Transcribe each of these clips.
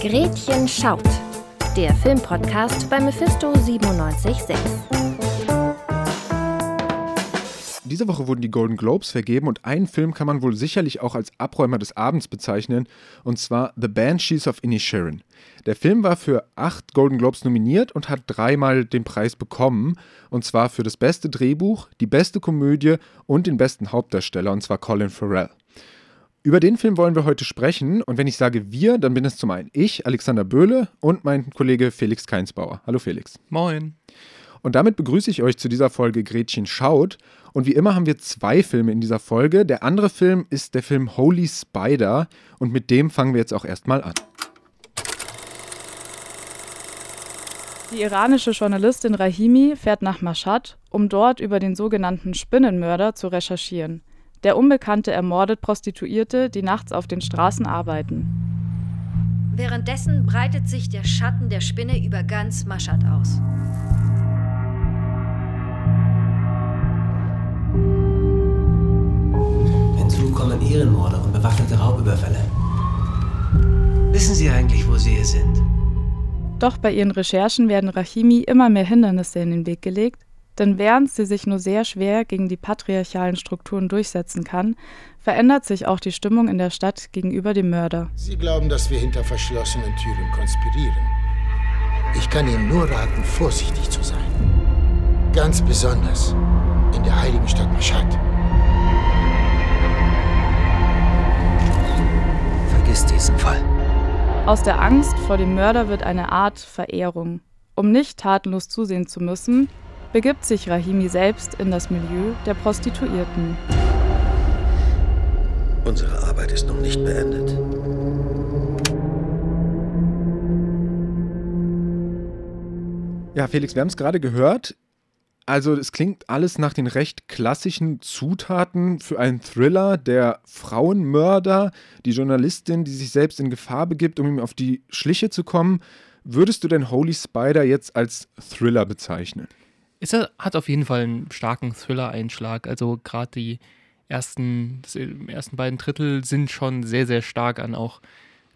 Gretchen schaut. Der Filmpodcast bei Mephisto 976. Diese Woche wurden die Golden Globes vergeben und einen Film kann man wohl sicherlich auch als Abräumer des Abends bezeichnen, und zwar The Banshees of Inisherin. Der Film war für acht Golden Globes nominiert und hat dreimal den Preis bekommen, und zwar für das beste Drehbuch, die beste Komödie und den besten Hauptdarsteller, und zwar Colin Farrell. Über den Film wollen wir heute sprechen und wenn ich sage wir, dann bin es zum einen ich, Alexander Böhle und mein Kollege Felix Keinsbauer. Hallo Felix. Moin. Und damit begrüße ich euch zu dieser Folge Gretchen schaut. Und wie immer haben wir zwei Filme in dieser Folge. Der andere Film ist der Film Holy Spider und mit dem fangen wir jetzt auch erstmal an. Die iranische Journalistin Rahimi fährt nach Mashhad, um dort über den sogenannten Spinnenmörder zu recherchieren. Der Unbekannte ermordet Prostituierte, die nachts auf den Straßen arbeiten. Währenddessen breitet sich der Schatten der Spinne über ganz Maschad aus. Hinzu kommen Ehrenmorde und bewaffnete Raubüberfälle. Wissen Sie eigentlich, wo Sie hier sind? Doch bei ihren Recherchen werden Rahimi immer mehr Hindernisse in den Weg gelegt, denn während sie sich nur sehr schwer gegen die patriarchalen Strukturen durchsetzen kann, verändert sich auch die Stimmung in der Stadt gegenüber dem Mörder. Sie glauben, dass wir hinter verschlossenen Türen konspirieren. Ich kann Ihnen nur raten, vorsichtig zu sein. Ganz besonders in der heiligen Stadt Mashhad. Vergiss diesen Fall. Aus der Angst vor dem Mörder wird eine Art Verehrung. Um nicht tatenlos zusehen zu müssen, begibt sich Rahimi selbst in das Milieu der Prostituierten. Unsere Arbeit ist noch nicht beendet. Ja, Felix, wir haben es gerade gehört. Also es klingt alles nach den recht klassischen Zutaten für einen Thriller. Der Frauenmörder, die Journalistin, die sich selbst in Gefahr begibt, um ihm auf die Schliche zu kommen. Würdest du denn Holy Spider jetzt als Thriller bezeichnen? Es hat auf jeden Fall einen starken Thriller-Einschlag. Also gerade die ersten, die ersten beiden Drittel sind schon sehr, sehr stark an auch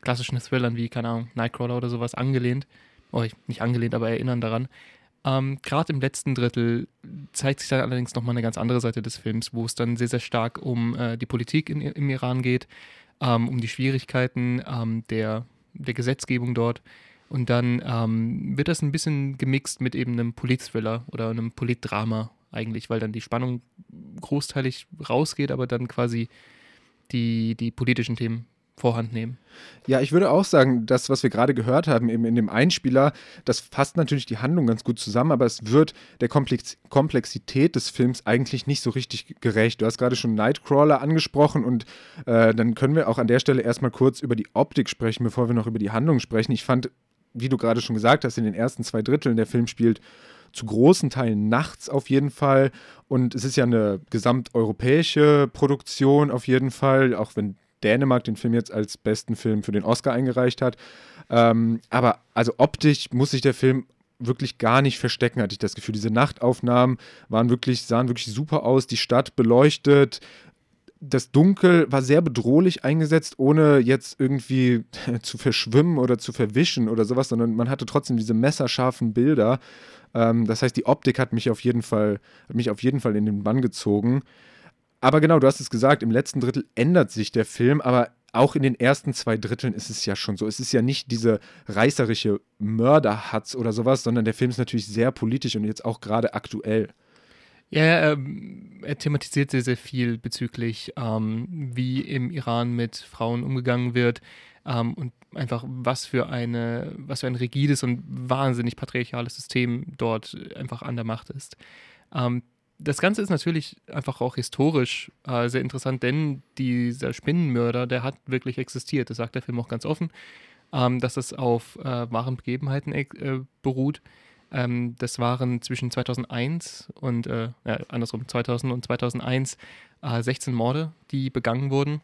klassischen Thrillern wie, keine Ahnung, Nightcrawler oder sowas angelehnt. Oh, nicht angelehnt, aber erinnern daran. Ähm, gerade im letzten Drittel zeigt sich dann allerdings nochmal eine ganz andere Seite des Films, wo es dann sehr, sehr stark um äh, die Politik in, im Iran geht, ähm, um die Schwierigkeiten ähm, der, der Gesetzgebung dort und dann ähm, wird das ein bisschen gemixt mit eben einem Polit-Thriller oder einem Polit-Drama eigentlich, weil dann die Spannung großteilig rausgeht, aber dann quasi die, die politischen Themen Vorhand nehmen. Ja, ich würde auch sagen, das, was wir gerade gehört haben, eben in dem Einspieler, das fasst natürlich die Handlung ganz gut zusammen, aber es wird der Komplex Komplexität des Films eigentlich nicht so richtig gerecht. Du hast gerade schon Nightcrawler angesprochen und äh, dann können wir auch an der Stelle erstmal kurz über die Optik sprechen, bevor wir noch über die Handlung sprechen. Ich fand wie du gerade schon gesagt hast, in den ersten zwei Dritteln der Film spielt zu großen Teilen nachts auf jeden Fall. Und es ist ja eine gesamteuropäische Produktion auf jeden Fall, auch wenn Dänemark den Film jetzt als besten Film für den Oscar eingereicht hat. Ähm, aber also optisch muss sich der Film wirklich gar nicht verstecken, hatte ich das Gefühl. Diese Nachtaufnahmen waren wirklich, sahen wirklich super aus, die Stadt beleuchtet, das Dunkel war sehr bedrohlich eingesetzt, ohne jetzt irgendwie zu verschwimmen oder zu verwischen oder sowas, sondern man hatte trotzdem diese messerscharfen Bilder. Ähm, das heißt, die Optik hat mich auf jeden Fall, hat mich auf jeden Fall in den Bann gezogen. Aber genau, du hast es gesagt, im letzten Drittel ändert sich der Film, aber auch in den ersten zwei Dritteln ist es ja schon so. Es ist ja nicht diese reißerische Mörderhatz oder sowas, sondern der Film ist natürlich sehr politisch und jetzt auch gerade aktuell. Ja, ähm, er thematisiert sehr, sehr viel bezüglich, ähm, wie im Iran mit Frauen umgegangen wird ähm, und einfach was für eine, was für ein rigides und wahnsinnig patriarchales System dort einfach an der Macht ist. Ähm, das Ganze ist natürlich einfach auch historisch äh, sehr interessant, denn dieser Spinnenmörder, der hat wirklich existiert. Das sagt der Film auch ganz offen, ähm, dass es auf äh, wahren Begebenheiten äh, beruht. Ähm, das waren zwischen 2001 und, äh, ja, andersrum, 2000 und 2001 äh, 16 Morde, die begangen wurden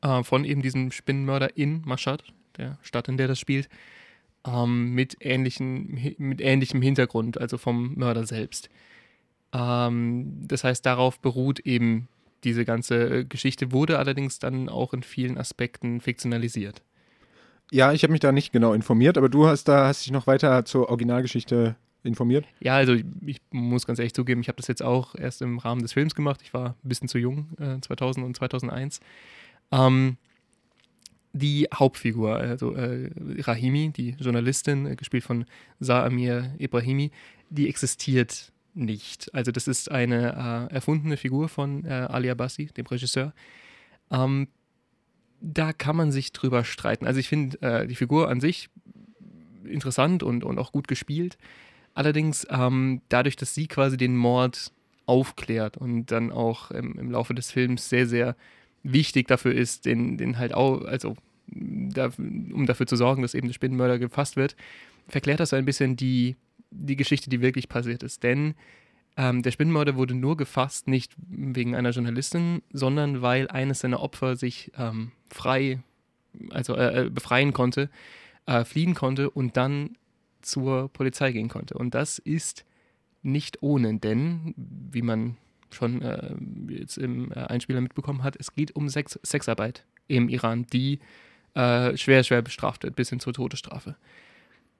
äh, von eben diesem Spinnenmörder in Mashhad, der Stadt, in der das spielt, ähm, mit, ähnlichen, mit ähnlichem Hintergrund, also vom Mörder selbst. Ähm, das heißt, darauf beruht eben diese ganze Geschichte, wurde allerdings dann auch in vielen Aspekten fiktionalisiert. Ja, ich habe mich da nicht genau informiert, aber du hast da hast dich noch weiter zur Originalgeschichte informiert? Ja, also ich, ich muss ganz ehrlich zugeben, ich habe das jetzt auch erst im Rahmen des Films gemacht. Ich war ein bisschen zu jung, äh, 2000 und 2001. Ähm, die Hauptfigur, also äh, Rahimi, die Journalistin, äh, gespielt von Saamir Ibrahimi, die existiert nicht. Also das ist eine äh, erfundene Figur von äh, Ali Abbasi, dem Regisseur. Ähm, da kann man sich drüber streiten. Also ich finde äh, die Figur an sich interessant und, und auch gut gespielt. Allerdings ähm, dadurch, dass sie quasi den Mord aufklärt und dann auch im, im Laufe des Films sehr, sehr wichtig dafür ist, den, den halt auch, also da, um dafür zu sorgen, dass eben der Spinnenmörder gefasst wird, verklärt das so ein bisschen die, die Geschichte, die wirklich passiert ist. Denn ähm, der Spinnenmörder wurde nur gefasst, nicht wegen einer Journalistin, sondern weil eines seiner Opfer sich ähm, frei, also äh, äh befreien konnte, äh, fliehen konnte und dann zur Polizei gehen konnte. Und das ist nicht ohne, denn, wie man schon äh, jetzt im äh, Einspieler mitbekommen hat, es geht um Sex Sexarbeit im Iran, die äh, schwer, schwer bestraft wird, bis hin zur Todesstrafe.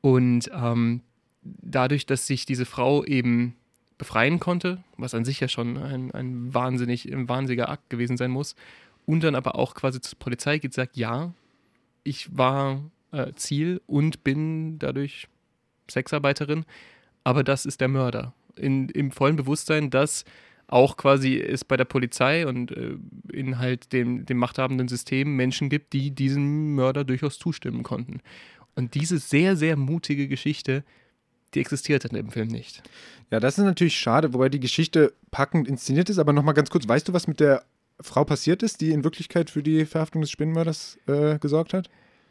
Und ähm, dadurch, dass sich diese Frau eben befreien konnte, was an sich ja schon ein, ein, wahnsinnig, ein wahnsinniger Akt gewesen sein muss, und dann aber auch quasi zur Polizei geht, sagt, ja, ich war äh, Ziel und bin dadurch Sexarbeiterin, aber das ist der Mörder. In, Im vollen Bewusstsein, dass auch quasi es bei der Polizei und äh, in halt dem, dem machthabenden System Menschen gibt, die diesem Mörder durchaus zustimmen konnten. Und diese sehr, sehr mutige Geschichte, die existiert in dem Film nicht. Ja, das ist natürlich schade, wobei die Geschichte packend inszeniert ist. Aber nochmal ganz kurz, weißt du, was mit der Frau passiert ist, die in Wirklichkeit für die Verhaftung des Spinnenmörders äh, gesorgt hat?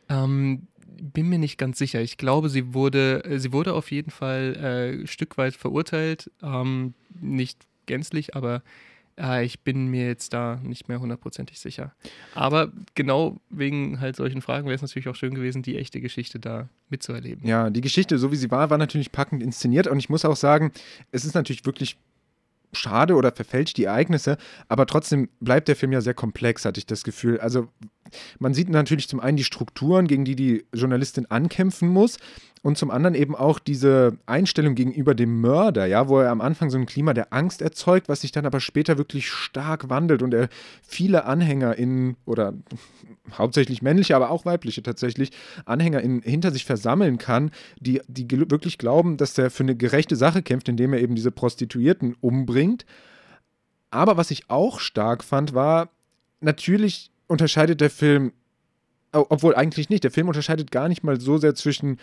Ähm, bin mir nicht ganz sicher. Ich glaube, sie wurde, äh, sie wurde auf jeden Fall äh, ein Stück weit verurteilt. Ähm, nicht gänzlich, aber ich bin mir jetzt da nicht mehr hundertprozentig sicher. Aber genau wegen halt solchen Fragen wäre es natürlich auch schön gewesen, die echte Geschichte da mitzuerleben. Ja, die Geschichte, so wie sie war, war natürlich packend inszeniert und ich muss auch sagen, es ist natürlich wirklich schade oder verfälscht die Ereignisse, aber trotzdem bleibt der Film ja sehr komplex, hatte ich das Gefühl. Also man sieht natürlich zum einen die Strukturen, gegen die die Journalistin ankämpfen muss und zum anderen eben auch diese Einstellung gegenüber dem Mörder, ja, wo er am Anfang so ein Klima der Angst erzeugt, was sich dann aber später wirklich stark wandelt und er viele Anhänger in oder hauptsächlich männliche, aber auch weibliche tatsächlich Anhänger in, hinter sich versammeln kann, die, die wirklich glauben, dass er für eine gerechte Sache kämpft, indem er eben diese Prostituierten umbringt. Aber was ich auch stark fand, war natürlich unterscheidet der Film, obwohl eigentlich nicht, der Film unterscheidet gar nicht mal so sehr zwischen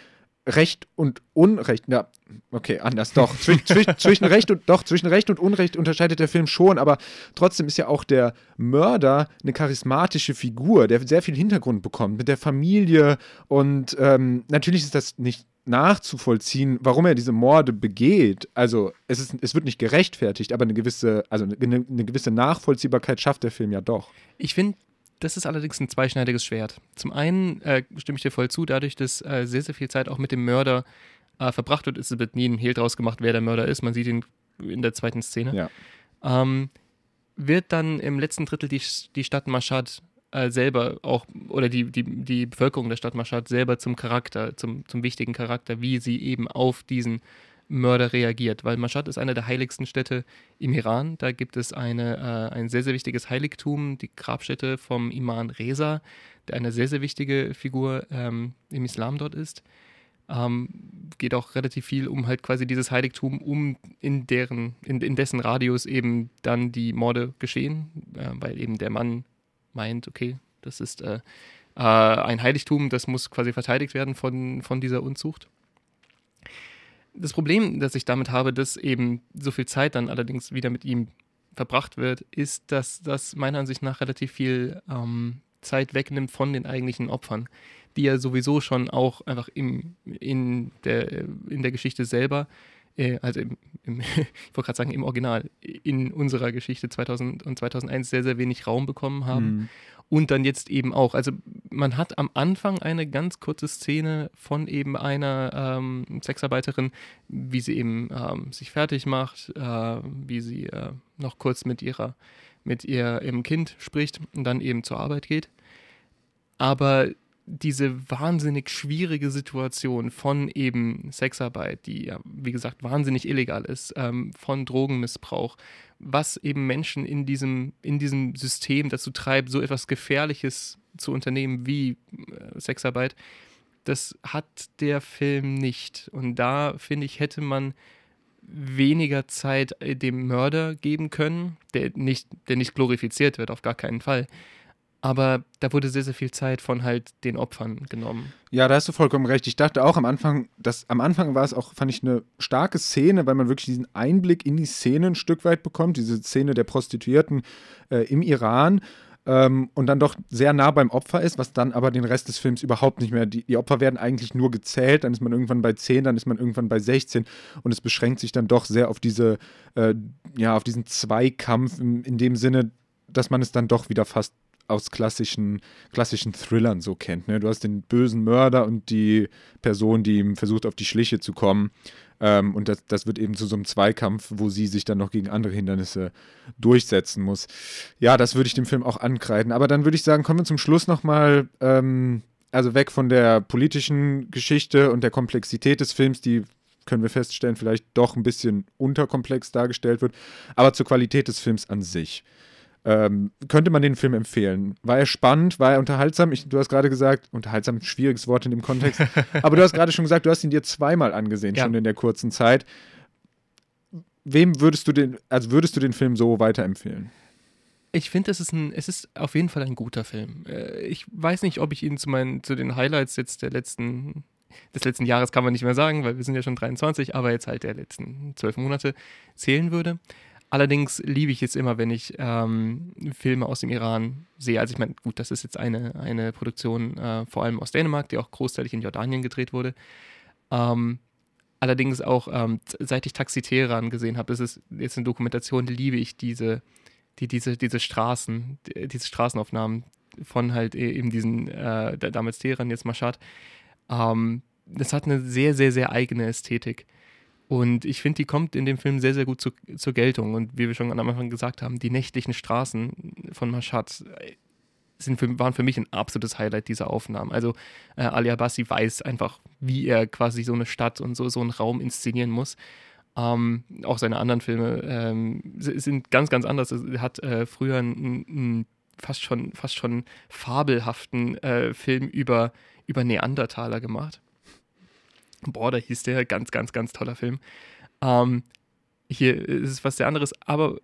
Recht und Unrecht. Ja, okay, anders doch. Zwisch, zwisch, zwischen Recht und doch, zwischen Recht und Unrecht unterscheidet der Film schon, aber trotzdem ist ja auch der Mörder eine charismatische Figur, der sehr viel Hintergrund bekommt mit der Familie und ähm, natürlich ist das nicht nachzuvollziehen, warum er diese Morde begeht. Also es, ist, es wird nicht gerechtfertigt, aber eine gewisse, also eine, eine gewisse Nachvollziehbarkeit schafft der Film ja doch. Ich finde, das ist allerdings ein zweischneidiges Schwert. Zum einen äh, stimme ich dir voll zu, dadurch, dass äh, sehr, sehr viel Zeit auch mit dem Mörder äh, verbracht wird, ist es wird nie ein Hehl draus gemacht, wer der Mörder ist. Man sieht ihn in der zweiten Szene. Ja. Ähm, wird dann im letzten Drittel die, die Stadt Mashhad äh, selber auch, oder die, die, die Bevölkerung der Stadt Mashhad selber zum Charakter, zum, zum wichtigen Charakter, wie sie eben auf diesen Mörder reagiert, weil Mashhad ist eine der heiligsten Städte im Iran. Da gibt es eine, äh, ein sehr, sehr wichtiges Heiligtum, die Grabstätte vom Imam Reza, der eine sehr, sehr wichtige Figur ähm, im Islam dort ist. Ähm, geht auch relativ viel um halt quasi dieses Heiligtum, um in deren, in, in dessen Radius eben dann die Morde geschehen, äh, weil eben der Mann meint, okay, das ist äh, äh, ein Heiligtum, das muss quasi verteidigt werden von, von dieser Unzucht das Problem, das ich damit habe, dass eben so viel Zeit dann allerdings wieder mit ihm verbracht wird, ist, dass das meiner Ansicht nach relativ viel ähm, Zeit wegnimmt von den eigentlichen Opfern, die ja sowieso schon auch einfach im, in, der, in der Geschichte selber, äh, also im, im ich wollte gerade sagen im Original, in unserer Geschichte 2000 und 2001 sehr, sehr wenig Raum bekommen haben. Mhm und dann jetzt eben auch. Also man hat am Anfang eine ganz kurze Szene von eben einer ähm, Sexarbeiterin, wie sie eben ähm, sich fertig macht, äh, wie sie äh, noch kurz mit ihrer mit ihr, ihrem Kind spricht und dann eben zur Arbeit geht. Aber diese wahnsinnig schwierige Situation von eben Sexarbeit, die ja, wie gesagt, wahnsinnig illegal ist, ähm, von Drogenmissbrauch, was eben Menschen in diesem, in diesem System dazu treibt, so etwas Gefährliches zu unternehmen wie äh, Sexarbeit, das hat der Film nicht. Und da, finde ich, hätte man weniger Zeit äh, dem Mörder geben können, der nicht, der nicht glorifiziert wird, auf gar keinen Fall aber da wurde sehr, sehr viel Zeit von halt den Opfern genommen. Ja, da hast du vollkommen recht. Ich dachte auch am Anfang, dass am Anfang war es auch, fand ich, eine starke Szene, weil man wirklich diesen Einblick in die Szene ein Stück weit bekommt, diese Szene der Prostituierten äh, im Iran. Ähm, und dann doch sehr nah beim Opfer ist, was dann aber den Rest des Films überhaupt nicht mehr. Die, die, Opfer werden eigentlich nur gezählt, dann ist man irgendwann bei 10, dann ist man irgendwann bei 16 und es beschränkt sich dann doch sehr auf diese, äh, ja, auf diesen Zweikampf in, in dem Sinne, dass man es dann doch wieder fast aus klassischen, klassischen Thrillern so kennt. Ne? Du hast den bösen Mörder und die Person, die ihm versucht, auf die Schliche zu kommen. Ähm, und das, das wird eben zu so einem Zweikampf, wo sie sich dann noch gegen andere Hindernisse durchsetzen muss. Ja, das würde ich dem Film auch ankreiden. Aber dann würde ich sagen, kommen wir zum Schluss nochmal, ähm, also weg von der politischen Geschichte und der Komplexität des Films, die können wir feststellen, vielleicht doch ein bisschen unterkomplex dargestellt wird, aber zur Qualität des Films an sich. Ähm, könnte man den Film empfehlen? War er spannend? War er unterhaltsam? Ich, du hast gerade gesagt, unterhaltsam, schwieriges Wort in dem Kontext. aber du hast gerade schon gesagt, du hast ihn dir zweimal angesehen, ja. schon in der kurzen Zeit. Wem würdest du den, also würdest du den Film so weiterempfehlen? Ich finde, es ist ein, es ist auf jeden Fall ein guter Film. Äh, ich weiß nicht, ob ich ihn zu meinen, zu den Highlights jetzt der letzten, des letzten Jahres kann man nicht mehr sagen, weil wir sind ja schon 23, aber jetzt halt der letzten zwölf Monate zählen würde. Allerdings liebe ich es immer, wenn ich ähm, Filme aus dem Iran sehe. Also ich meine, gut, das ist jetzt eine, eine Produktion äh, vor allem aus Dänemark, die auch großteilig in Jordanien gedreht wurde. Ähm, allerdings auch, ähm, seit ich Taxi Teheran gesehen habe, ist es jetzt eine Dokumentation, liebe ich diese, die, diese, diese Straßen, diese Straßenaufnahmen von halt e, eben diesen, äh, damals Teheran, jetzt Mashhad. Ähm, das hat eine sehr, sehr, sehr eigene Ästhetik. Und ich finde, die kommt in dem Film sehr, sehr gut zu, zur Geltung. Und wie wir schon am Anfang gesagt haben, die nächtlichen Straßen von Mashhad sind für, waren für mich ein absolutes Highlight dieser Aufnahmen. Also äh, Ali Abbasi weiß einfach, wie er quasi so eine Stadt und so, so einen Raum inszenieren muss. Ähm, auch seine anderen Filme ähm, sind ganz, ganz anders. Er hat äh, früher einen, einen, fast, schon, fast schon fabelhaften äh, Film über, über Neandertaler gemacht Border hieß der, ganz, ganz, ganz toller Film. Ähm, hier ist es was sehr anderes, aber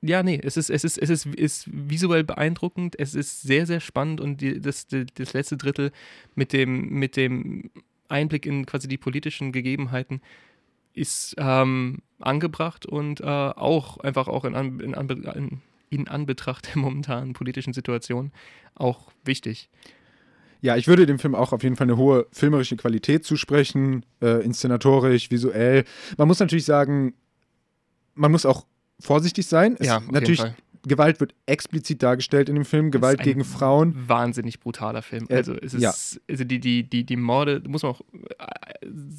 ja, nee, es ist, es ist, es ist, ist visuell beeindruckend, es ist sehr, sehr spannend und die, das, das letzte Drittel mit dem, mit dem Einblick in quasi die politischen Gegebenheiten ist ähm, angebracht und äh, auch einfach auch in, in, in Anbetracht der momentanen politischen Situation auch wichtig. Ja, ich würde dem Film auch auf jeden Fall eine hohe filmerische Qualität zusprechen, äh, inszenatorisch, visuell. Man muss natürlich sagen, man muss auch vorsichtig sein. Es, ja, natürlich. Gewalt wird explizit dargestellt in dem Film, Gewalt gegen Frauen. Wahnsinnig brutaler Film. Äh, also es ist, ja. also die, die, die, die Morde, muss man auch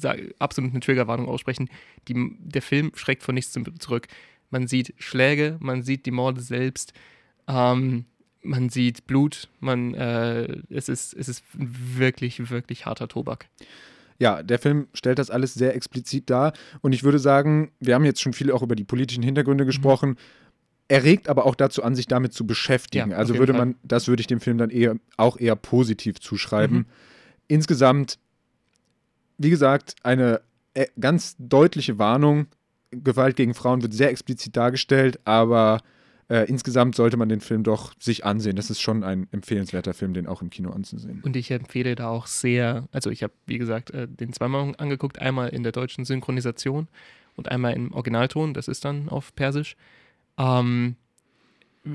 äh, absolut eine Triggerwarnung aussprechen. Die, der Film schreckt von nichts zurück. Man sieht Schläge, man sieht die Morde selbst. Ähm, man sieht Blut, man, äh, es, ist, es ist wirklich, wirklich harter Tobak. Ja, der Film stellt das alles sehr explizit dar. Und ich würde sagen, wir haben jetzt schon viel auch über die politischen Hintergründe mhm. gesprochen. Mhm. Er regt aber auch dazu an, sich damit zu beschäftigen. Ja, also würde man, Fall. das würde ich dem Film dann eher auch eher positiv zuschreiben. Mhm. Insgesamt, wie gesagt, eine äh, ganz deutliche Warnung. Gewalt gegen Frauen wird sehr explizit dargestellt, aber äh, insgesamt sollte man den Film doch sich ansehen. Das ist schon ein empfehlenswerter Film, den auch im Kino anzusehen. Und ich empfehle da auch sehr, also ich habe, wie gesagt, äh, den zweimal angeguckt, einmal in der deutschen Synchronisation und einmal im Originalton, das ist dann auf Persisch. Ähm,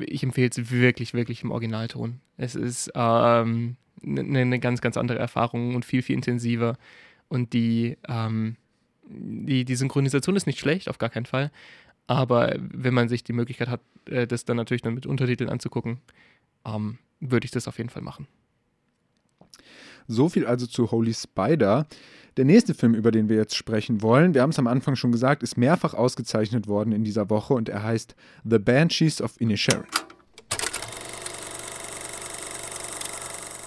ich empfehle es wirklich, wirklich im Originalton. Es ist ähm, eine ne ganz, ganz andere Erfahrung und viel, viel intensiver. Und die, ähm, die, die Synchronisation ist nicht schlecht, auf gar keinen Fall. Aber wenn man sich die Möglichkeit hat, äh, das dann natürlich dann mit Untertiteln anzugucken, ähm, würde ich das auf jeden Fall machen. So viel also zu Holy Spider. Der nächste Film, über den wir jetzt sprechen wollen, wir haben es am Anfang schon gesagt, ist mehrfach ausgezeichnet worden in dieser Woche und er heißt The Banshees of Inisherin.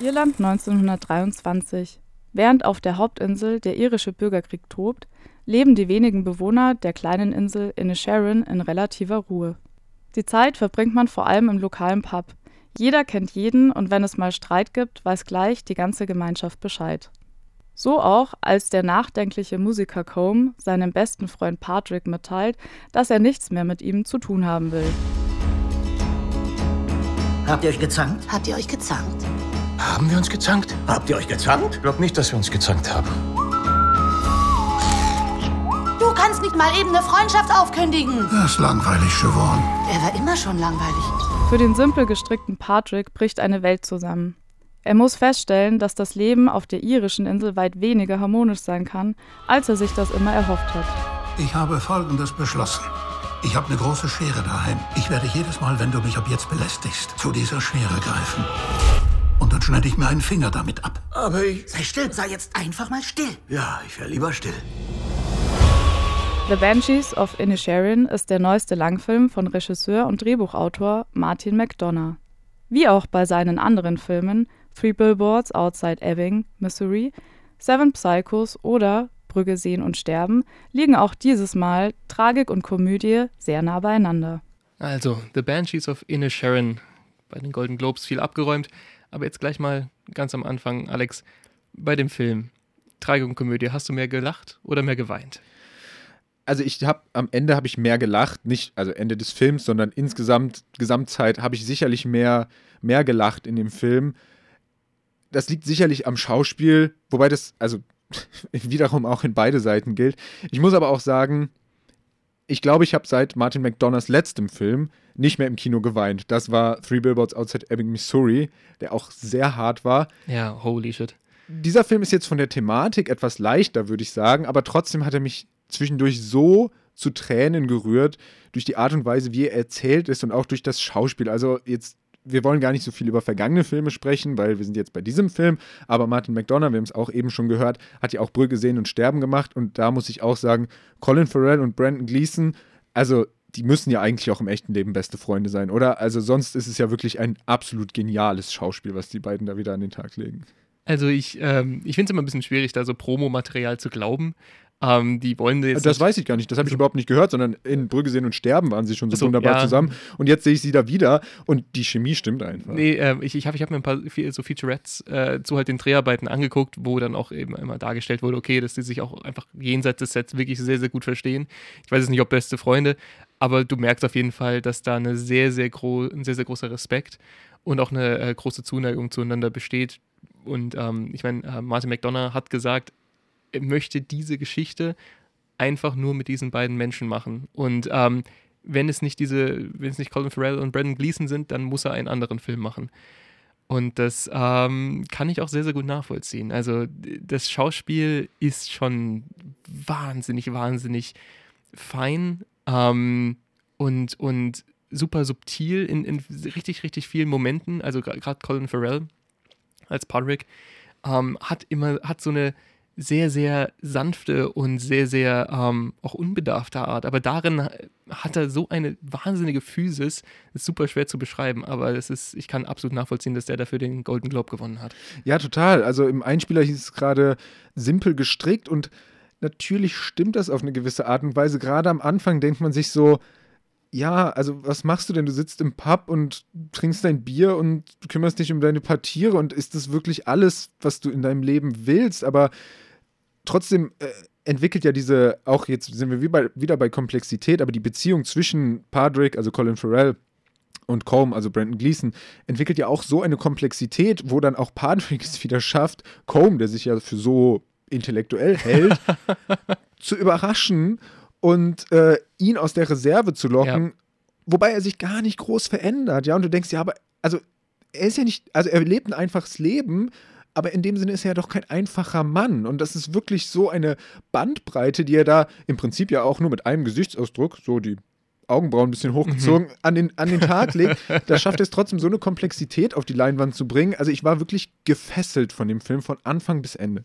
Irland 1923. Während auf der Hauptinsel der irische Bürgerkrieg tobt, leben die wenigen Bewohner der kleinen Insel Inisharan in relativer Ruhe. Die Zeit verbringt man vor allem im lokalen Pub. Jeder kennt jeden und wenn es mal Streit gibt, weiß gleich die ganze Gemeinschaft Bescheid. So auch, als der nachdenkliche Musiker Combe seinem besten Freund Patrick mitteilt, dass er nichts mehr mit ihm zu tun haben will. Habt ihr euch gezankt? Habt ihr euch gezankt? Haben wir uns gezankt? Habt ihr euch gezankt? Ich glaube nicht, dass wir uns gezankt haben. Du kannst nicht mal eben eine Freundschaft aufkündigen. Er ist langweilig, Siobhan. Er war immer schon langweilig. Für den simpel gestrickten Patrick bricht eine Welt zusammen. Er muss feststellen, dass das Leben auf der irischen Insel weit weniger harmonisch sein kann, als er sich das immer erhofft hat. Ich habe Folgendes beschlossen. Ich habe eine große Schere daheim. Ich werde jedes Mal, wenn du mich ab jetzt belästigst, zu dieser Schere greifen. Und dann schneide ich mir einen Finger damit ab. Aber ich. Sei still, sei jetzt einfach mal still. Ja, ich wäre lieber still. The Banshees of Inisharan ist der neueste Langfilm von Regisseur und Drehbuchautor Martin McDonough. Wie auch bei seinen anderen Filmen Three Billboards Outside Ebbing, Missouri, Seven Psychos oder Brügge sehen und sterben, liegen auch dieses Mal Tragik und Komödie sehr nah beieinander. Also, The Banshees of Inisharan. Bei den Golden Globes viel abgeräumt. Aber jetzt gleich mal ganz am Anfang, Alex, bei dem Film Tragik und Komödie, hast du mehr gelacht oder mehr geweint? also ich habe am Ende habe ich mehr gelacht, nicht also Ende des Films, sondern insgesamt Gesamtzeit habe ich sicherlich mehr mehr gelacht in dem Film. Das liegt sicherlich am Schauspiel, wobei das also wiederum auch in beide Seiten gilt. Ich muss aber auch sagen, ich glaube, ich habe seit Martin McDonoughs letztem Film nicht mehr im Kino geweint. Das war Three Billboards Outside Ebbing, Missouri, der auch sehr hart war. Ja, holy shit. Dieser Film ist jetzt von der Thematik etwas leichter, würde ich sagen, aber trotzdem hat er mich zwischendurch so zu Tränen gerührt durch die Art und Weise, wie er erzählt ist und auch durch das Schauspiel. Also jetzt, wir wollen gar nicht so viel über vergangene Filme sprechen, weil wir sind jetzt bei diesem Film, aber Martin McDonough, wir haben es auch eben schon gehört, hat ja auch Brügge sehen und sterben gemacht und da muss ich auch sagen, Colin Farrell und Brandon Gleason, also die müssen ja eigentlich auch im echten Leben beste Freunde sein, oder? Also sonst ist es ja wirklich ein absolut geniales Schauspiel, was die beiden da wieder an den Tag legen. Also ich, ähm, ich finde es immer ein bisschen schwierig, da so Promomaterial zu glauben. Ähm, die wollen jetzt. Das weiß ich gar nicht, das habe ich Also- überhaupt nicht gehört, sondern in Brügge sehen und sterben waren sie schon so, so, wunderbar ja. zusammen. Und jetzt sehe ich sie da wieder und die Chemie stimmt einfach. Nee, ähm, ich, ich habe ich hab mir ein paar so Featurettes äh, zu halt den Dreharbeiten angeguckt, wo dann auch eben immer dargestellt wurde, okay, dass die sich auch einfach jenseits des Sets wirklich sehr, sehr gut verstehen. Ich weiß jetzt nicht, ob beste Freunde, aber du merkst auf jeden Fall, dass da eine sehr, sehr ein sehr, sehr großer Respekt und auch eine äh, große Zuneigung zueinander besteht. Und ähm, ich meine, äh, Martin McDonough hat gesagt, er möchte diese Geschichte einfach nur mit diesen beiden Menschen machen. Und ähm, wenn es nicht diese, wenn es nicht Colin Farrell und Brandon Gleason sind, dann muss er einen anderen Film machen. Und das ähm, kann ich auch sehr, sehr gut nachvollziehen. Also das Schauspiel ist schon wahnsinnig, wahnsinnig fein ähm, und, und super subtil in, in richtig, richtig vielen Momenten. Also gerade Colin Farrell als Podrick ähm, hat immer, hat so eine sehr, sehr sanfte und sehr, sehr ähm, auch unbedarfte Art. Aber darin hat er so eine wahnsinnige Physis, ist super schwer zu beschreiben, aber es ist, ich kann absolut nachvollziehen, dass der dafür den Golden Globe gewonnen hat. Ja, total. Also im Einspieler hieß es gerade simpel gestrickt und natürlich stimmt das auf eine gewisse Art und Weise. Gerade am Anfang denkt man sich so, ja, also was machst du denn? Du sitzt im Pub und trinkst dein Bier und kümmerst dich um deine paar Tiere und ist das wirklich alles, was du in deinem Leben willst? Aber trotzdem äh, entwickelt ja diese, auch jetzt sind wir wie bei, wieder bei Komplexität, aber die Beziehung zwischen Padrick, also Colin Farrell, und Combe, also Brandon Gleason, entwickelt ja auch so eine Komplexität, wo dann auch Padrick es wieder schafft, Combe, der sich ja für so intellektuell hält, zu überraschen und äh, ihn aus der Reserve zu locken, Ja. wobei er sich gar nicht groß verändert, ja, und du denkst, ja, aber, also, er ist ja nicht, also er lebt ein einfaches Leben, aber in dem Sinne ist er ja doch kein einfacher Mann. Und das ist wirklich so eine Bandbreite, die er da im Prinzip ja auch nur mit einem Gesichtsausdruck, so die Augenbrauen ein bisschen hochgezogen, an, den, an den Tag legt. Da schafft er es trotzdem, so eine Komplexität auf die Leinwand zu bringen. Also ich war wirklich gefesselt von dem Film von Anfang bis Ende.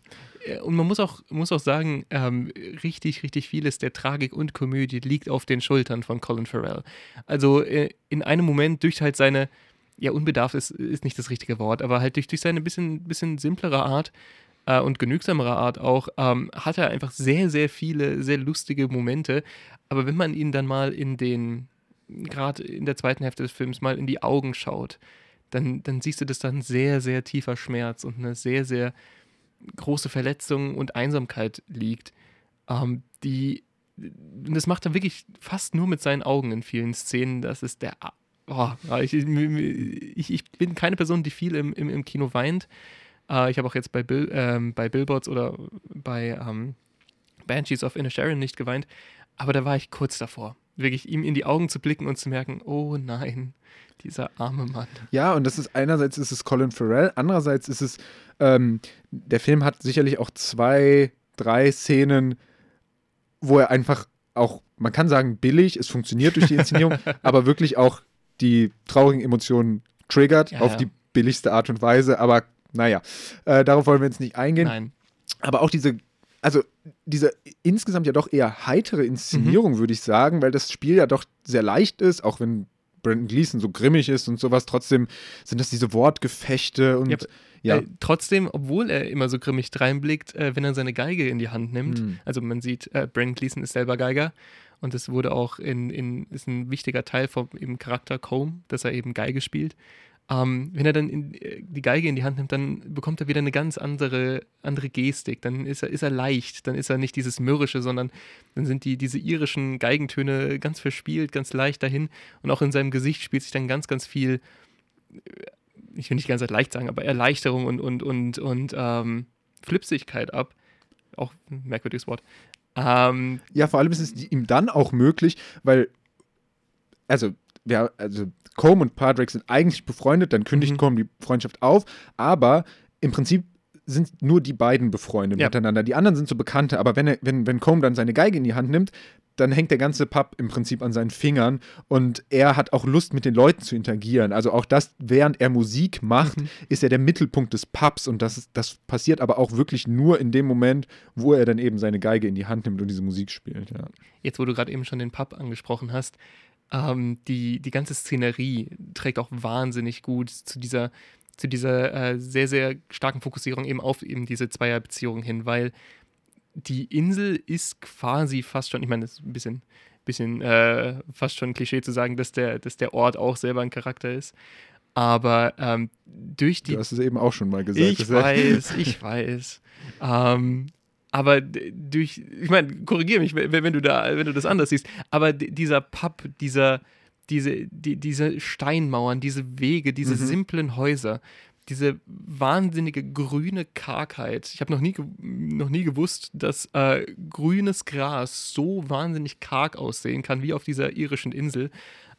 Und man muss auch, muss auch sagen, ähm, richtig, richtig vieles der Tragik und Komödie liegt auf den Schultern von Colin Farrell. Also äh, in einem Moment durch halt seine, ja, unbedarft ist, ist nicht das richtige Wort, aber halt durch, durch seine bisschen, bisschen simplere Art äh, und genügsamere Art auch, ähm, hat er einfach sehr, sehr viele, sehr lustige Momente. Aber wenn man ihn dann mal in den, gerade in der zweiten Hälfte des Films, mal in die Augen schaut, dann, dann siehst du, dass da ein sehr, sehr tiefer Schmerz und eine sehr, sehr große Verletzung und Einsamkeit liegt, ähm, die das macht er wirklich fast nur mit seinen Augen in vielen Szenen. Das ist der. Oh, ich, ich, ich bin keine Person, die viel im, im, im Kino weint. Äh, ich habe auch jetzt bei, Bill, ähm, bei Billboards oder bei ähm, Banshees of Inisherin nicht geweint. Aber da war ich kurz davor, wirklich ihm in die Augen zu blicken und zu merken: Oh nein, dieser arme Mann. Ja, und das ist einerseits ist es Colin Farrell, andererseits ist es, ähm, der Film hat sicherlich auch zwei, drei Szenen, wo er einfach auch, man kann sagen, billig, es funktioniert durch die Inszenierung, aber wirklich auch die traurigen Emotionen triggert ja, auf ja. die billigste Art und Weise. Aber naja, äh, darauf wollen wir jetzt nicht eingehen. Nein. Aber auch diese, also diese insgesamt ja doch eher heitere Inszenierung, mhm. würde ich sagen, weil das Spiel ja doch sehr leicht ist, auch wenn Brandon Gleason so grimmig ist und sowas, trotzdem sind das diese Wortgefechte und. Yep. Ja. Äh, trotzdem, obwohl er immer so grimmig reinblickt, äh, wenn er seine Geige in die Hand nimmt, mhm. also man sieht, äh, Brandon Gleason ist selber Geiger und das wurde auch in, in ist ein wichtiger Teil vom eben Charakter Combe, dass er eben Geige spielt. Ähm, wenn er dann in, äh, die Geige in die Hand nimmt, dann bekommt er wieder eine ganz andere, andere Gestik. Dann ist er, ist er leicht, dann ist er nicht dieses Mürrische, sondern dann sind die, diese irischen Geigentöne ganz verspielt, ganz leicht dahin. Und auch in seinem Gesicht spielt sich dann ganz, ganz viel, äh, ich will nicht Zeit leicht sagen, aber Erleichterung und, und, und, und ähm, Flipsigkeit ab. Auch ein merkwürdiges Wort. Ähm, ja, vor allem ist es ihm dann auch möglich, weil, also, ja, also Combe und Padraig sind eigentlich befreundet, dann kündigt mhm. Combe die Freundschaft auf, aber im Prinzip sind nur die beiden befreundet ja. miteinander. Die anderen sind so Bekannte, aber wenn, er, wenn, wenn Combe dann seine Geige in die Hand nimmt, dann hängt der ganze Pub im Prinzip an seinen Fingern und er hat auch Lust, mit den Leuten zu interagieren. Also auch das, während er Musik macht, mhm. ist er der Mittelpunkt des Pubs und das, ist, das passiert aber auch wirklich nur in dem Moment, wo er dann eben seine Geige in die Hand nimmt und diese Musik spielt. Ja. Jetzt, wo du gerade eben schon den Pub angesprochen hast, ähm, die, die ganze Szenerie trägt auch wahnsinnig gut zu dieser, zu dieser äh, sehr, sehr starken Fokussierung eben auf eben diese Zweierbeziehung hin, weil die Insel ist quasi fast schon, ich meine, das ist ein bisschen, bisschen äh, fast schon ein Klischee zu sagen, dass der, dass der Ort auch selber ein Charakter ist. Aber ähm, durch die. Du hast es eben auch schon mal gesagt. Ich weiß, ich weiß. Ähm, aber durch, ich meine, korrigiere mich, wenn, wenn, du da, wenn du das anders siehst, aber dieser Pub, dieser, diese, die, diese Steinmauern, diese Wege, diese mhm. simplen Häuser, diese wahnsinnige grüne Kargheit. Ich habe noch nie, noch nie gewusst, dass äh, grünes Gras so wahnsinnig karg aussehen kann, wie auf dieser irischen Insel.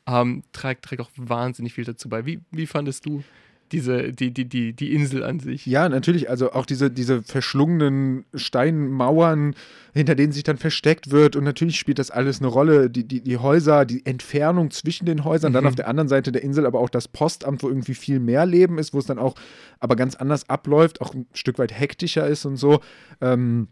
Ähm, trägt, trägt auch wahnsinnig viel dazu bei. Wie, wie fandest du diese, die, die, die, die Insel an sich. Ja, natürlich. Also auch diese, diese verschlungenen Steinmauern, hinter denen sich dann versteckt wird. Und natürlich spielt das alles eine Rolle. Die, die, die Häuser, die Entfernung zwischen den Häusern, mhm. dann auf der anderen Seite der Insel aber auch das Postamt, wo irgendwie viel mehr Leben ist, wo es dann auch aber ganz anders abläuft, auch ein Stück weit hektischer ist und so. Ähm,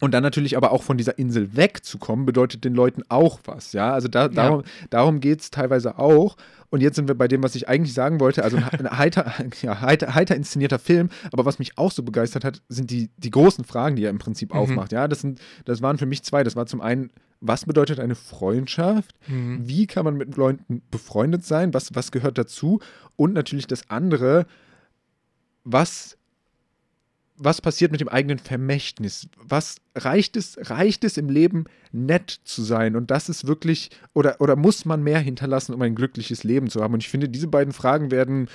und dann natürlich aber auch von dieser Insel wegzukommen, bedeutet den Leuten auch was. Ja, also da, darum, ja. darum geht es teilweise auch. Und jetzt sind wir bei dem, was ich eigentlich sagen wollte. Also ein heiter, ja, heiter, heiter inszenierter Film. Aber was mich auch so begeistert hat, sind die, die großen Fragen, die er im Prinzip mhm. aufmacht. Ja, das, sind, das waren für mich zwei. Das war zum einen, was bedeutet eine Freundschaft? Mhm. Wie kann man mit Leuten befreundet sein? Was, was gehört dazu? Und natürlich das andere, was was passiert mit dem eigenen Vermächtnis? Was reicht es, reicht es im Leben nett zu sein? Und das ist wirklich, oder, oder muss man mehr hinterlassen, um ein glückliches Leben zu haben? Und ich finde, diese beiden Fragen werden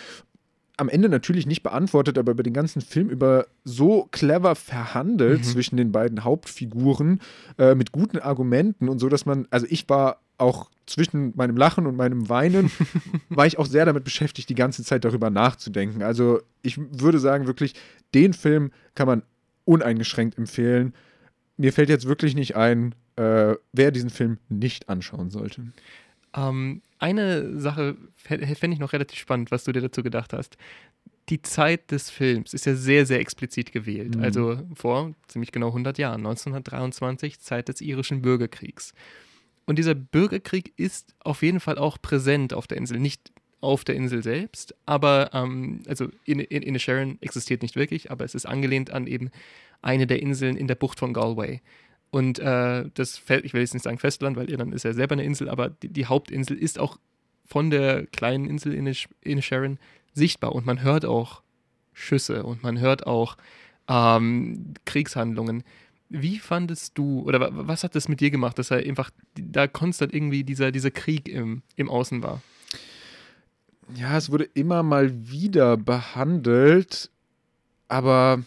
am Ende natürlich nicht beantwortet, aber über den ganzen Film über so clever verhandelt mhm. zwischen den beiden Hauptfiguren äh, mit guten Argumenten und so, dass man, also ich war auch zwischen meinem Lachen und meinem Weinen, war ich auch sehr damit beschäftigt, die ganze Zeit darüber nachzudenken. Also ich würde sagen, wirklich, den Film kann man uneingeschränkt empfehlen. Mir fällt jetzt wirklich nicht ein, äh, wer diesen Film nicht anschauen sollte. Ähm, eine Sache fände ich noch relativ spannend, was du dir dazu gedacht hast. Die Zeit des Films ist ja sehr, sehr explizit gewählt. Mhm. Also vor ziemlich genau 100 Jahren, 1923, Zeit des irischen Bürgerkriegs. Und dieser Bürgerkrieg ist auf jeden Fall auch präsent auf der Insel. Nicht auf der Insel selbst, aber ähm, also in, in, in Sharon existiert nicht wirklich, aber es ist angelehnt an eben eine der Inseln in der Bucht von Galway. Und äh, das, ich will jetzt nicht sagen Festland, weil Irland ist ja selber eine Insel, aber die, die Hauptinsel ist auch von der kleinen Insel in, in Sharon sichtbar und man hört auch Schüsse und man hört auch ähm, Kriegshandlungen. Wie fandest du, oder was hat das mit dir gemacht, dass er einfach da konstant irgendwie dieser, dieser Krieg im, im Außen war? Ja, es wurde immer mal wieder behandelt, aber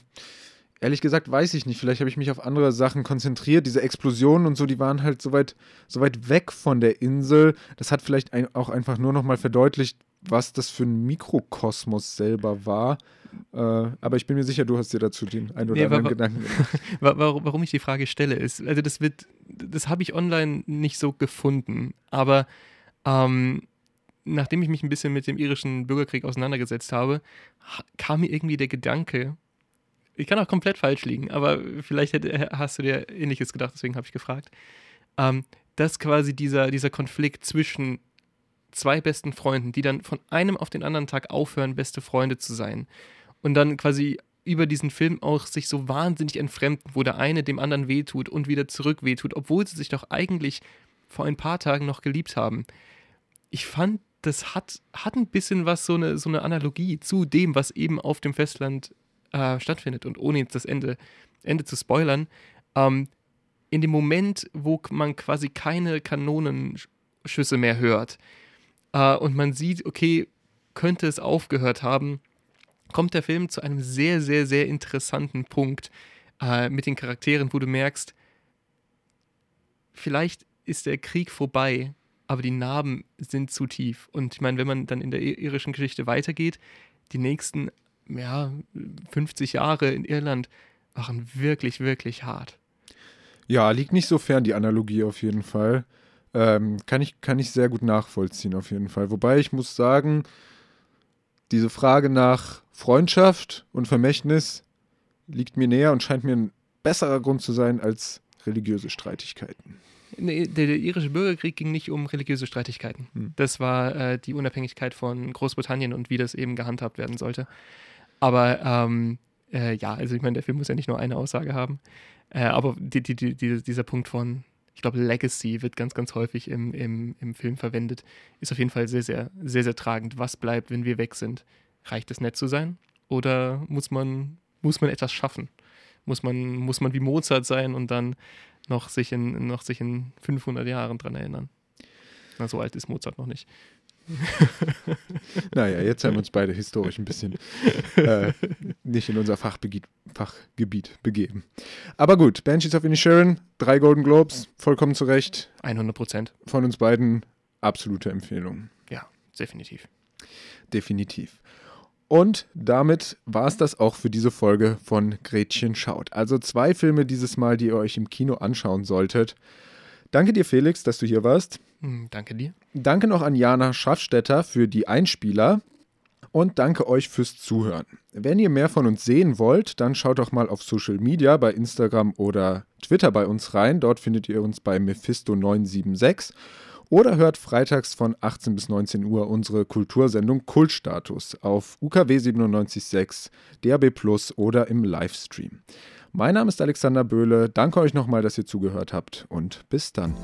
ehrlich gesagt weiß ich nicht. Vielleicht habe ich mich auf andere Sachen konzentriert. Diese Explosionen und so, die waren halt so weit, so weit weg von der Insel. Das hat vielleicht ein, auch einfach nur nochmal verdeutlicht, was das für ein Mikrokosmos selber war. Äh, aber ich bin mir sicher, du hast dir dazu den ein oder nee, anderen Gedanken gemacht. Warum ich die Frage stelle, ist, also das wird, das habe ich online nicht so gefunden, aber ähm, nachdem ich mich ein bisschen mit dem irischen Bürgerkrieg auseinandergesetzt habe, kam mir irgendwie der Gedanke, ich kann auch komplett falsch liegen, aber vielleicht hätte, hast du dir ähnliches gedacht, deswegen habe ich gefragt, ähm, dass quasi dieser, dieser Konflikt zwischen zwei besten Freunden, die dann von einem auf den anderen Tag aufhören, beste Freunde zu sein. Und dann quasi über diesen Film auch sich so wahnsinnig entfremden, wo der eine dem anderen wehtut und wieder zurück wehtut, obwohl sie sich doch eigentlich vor ein paar Tagen noch geliebt haben. Ich fand, das hat, hat ein bisschen was, so eine, so eine Analogie zu dem, was eben auf dem Festland äh, stattfindet. Und ohne jetzt das Ende, Ende zu spoilern, ähm, in dem Moment, wo man quasi keine Kanonenschüsse mehr hört, äh, und man sieht, okay, könnte es aufgehört haben, kommt der Film zu einem sehr, sehr, sehr interessanten Punkt äh, mit den Charakteren, wo du merkst, vielleicht ist der Krieg vorbei, aber die Narben sind zu tief. Und ich meine, wenn man dann in der irischen Geschichte weitergeht, die nächsten ja, 50 Jahre in Irland waren wirklich, wirklich hart. Ja, liegt nicht so fern, die Analogie auf jeden Fall. Ähm, kann, ich, kann ich sehr gut nachvollziehen, auf jeden Fall. Wobei ich muss sagen, diese Frage nach Freundschaft und Vermächtnis liegt mir näher und scheint mir ein besserer Grund zu sein als religiöse Streitigkeiten. Nee, der, der, irische Bürgerkrieg ging nicht um religiöse Streitigkeiten. Hm. Das war äh, die Unabhängigkeit von Großbritannien und wie das eben gehandhabt werden sollte. Aber ähm, äh, ja, also ich meine, der Film muss ja nicht nur eine Aussage haben. Äh, aber die, die, die, dieser Punkt von ich glaube, Legacy wird ganz, ganz häufig im, im, im Film verwendet. Ist auf jeden Fall sehr, sehr, sehr, sehr tragend. Was bleibt, wenn wir weg sind? Reicht es nett zu sein? Oder muss man, muss man etwas schaffen? Muss man, muss man wie Mozart sein und dann noch sich in, noch sich in 500 Jahren dran erinnern? Na, so alt ist Mozart noch nicht. naja, jetzt haben wir uns beide historisch ein bisschen äh, nicht in unser Fachgebiet, Fachgebiet begeben. Aber gut, Banshees of Inisherin, drei Golden Globes, vollkommen zu Recht. 100 Prozent. Von uns beiden absolute Empfehlung. Ja, definitiv. Definitiv. Und damit war es das auch für diese Folge von Gretchen schaut. Also zwei Filme dieses Mal, die ihr euch im Kino anschauen solltet. Danke dir, Felix, dass du hier warst. Hm, danke dir. Danke noch an Jana Schaffstetter für die Einspieler. Und danke euch fürs Zuhören. Wenn ihr mehr von uns sehen wollt, dann schaut doch mal auf Social Media bei Instagram oder Twitter bei uns rein. Dort findet ihr uns bei Mephisto976. Oder hört freitags von 18 bis 19 Uhr unsere Kultursendung Kultstatus auf UKW 97.6, DAB Plus oder im Livestream. Mein Name ist Alexander Böhle. Danke euch nochmal, dass ihr zugehört habt und bis dann.